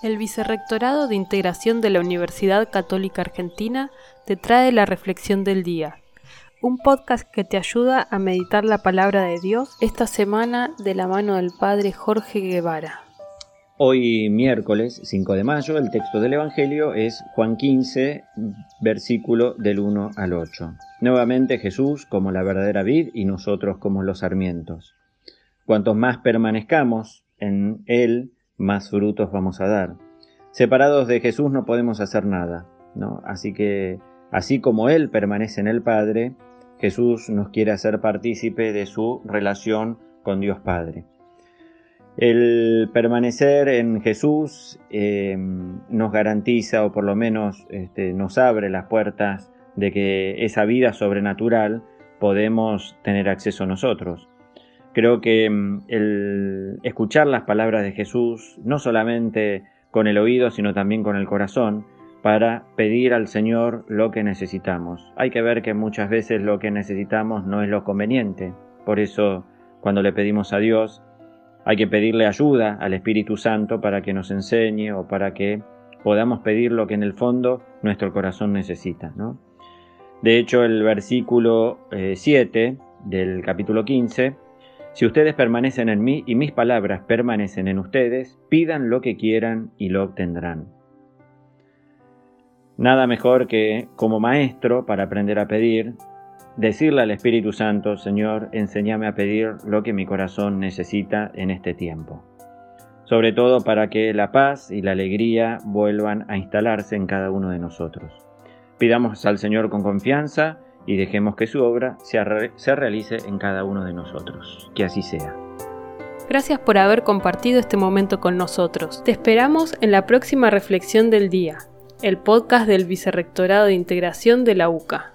El Vicerrectorado de Integración de la Universidad Católica Argentina te trae la Reflexión del Día, un podcast que te ayuda a meditar la palabra de Dios esta semana de la mano del Padre Jorge Guevara. Hoy miércoles 5 de mayo el texto del Evangelio es Juan 15, versículo del 1 al 8. Nuevamente Jesús como la verdadera vid y nosotros como los sarmientos. Cuantos más permanezcamos en Él, más frutos vamos a dar. Separados de Jesús no podemos hacer nada, ¿no? Así que, así como Él permanece en el Padre, Jesús nos quiere hacer partícipe de su relación con Dios Padre. El permanecer en Jesús em, nos garantiza, o por lo menos este, nos abre las puertas de que esa vida sobrenatural podemos tener acceso nosotros. Creo que mm, el escuchar las palabras de Jesús, no solamente con el oído, sino también con el corazón, para pedir al Señor lo que necesitamos. Hay que ver que muchas veces lo que necesitamos no es lo conveniente. Por eso, cuando le pedimos a Dios, hay que pedirle ayuda al Espíritu Santo para que nos enseñe o para que podamos pedir lo que en el fondo nuestro corazón necesita. De hecho, el versículo 7 eh, del capítulo 15 si ustedes permanecen en mí y mis palabras permanecen en ustedes, pidan lo que quieran y lo obtendrán. Nada mejor que, como maestro, para aprender a pedir, decirle al Espíritu Santo, Señor, enséñame a pedir lo que mi corazón necesita en este tiempo. Sobre todo para que la paz y la alegría vuelvan a instalarse en cada uno de nosotros. Pidamos al Señor con confianza y dejemos que su obra se, realice en cada uno de nosotros. Que así sea. Gracias por haber compartido este momento con nosotros. Te esperamos en la próxima reflexión del día, el podcast del Vicerrectorado de Integración de la UCA.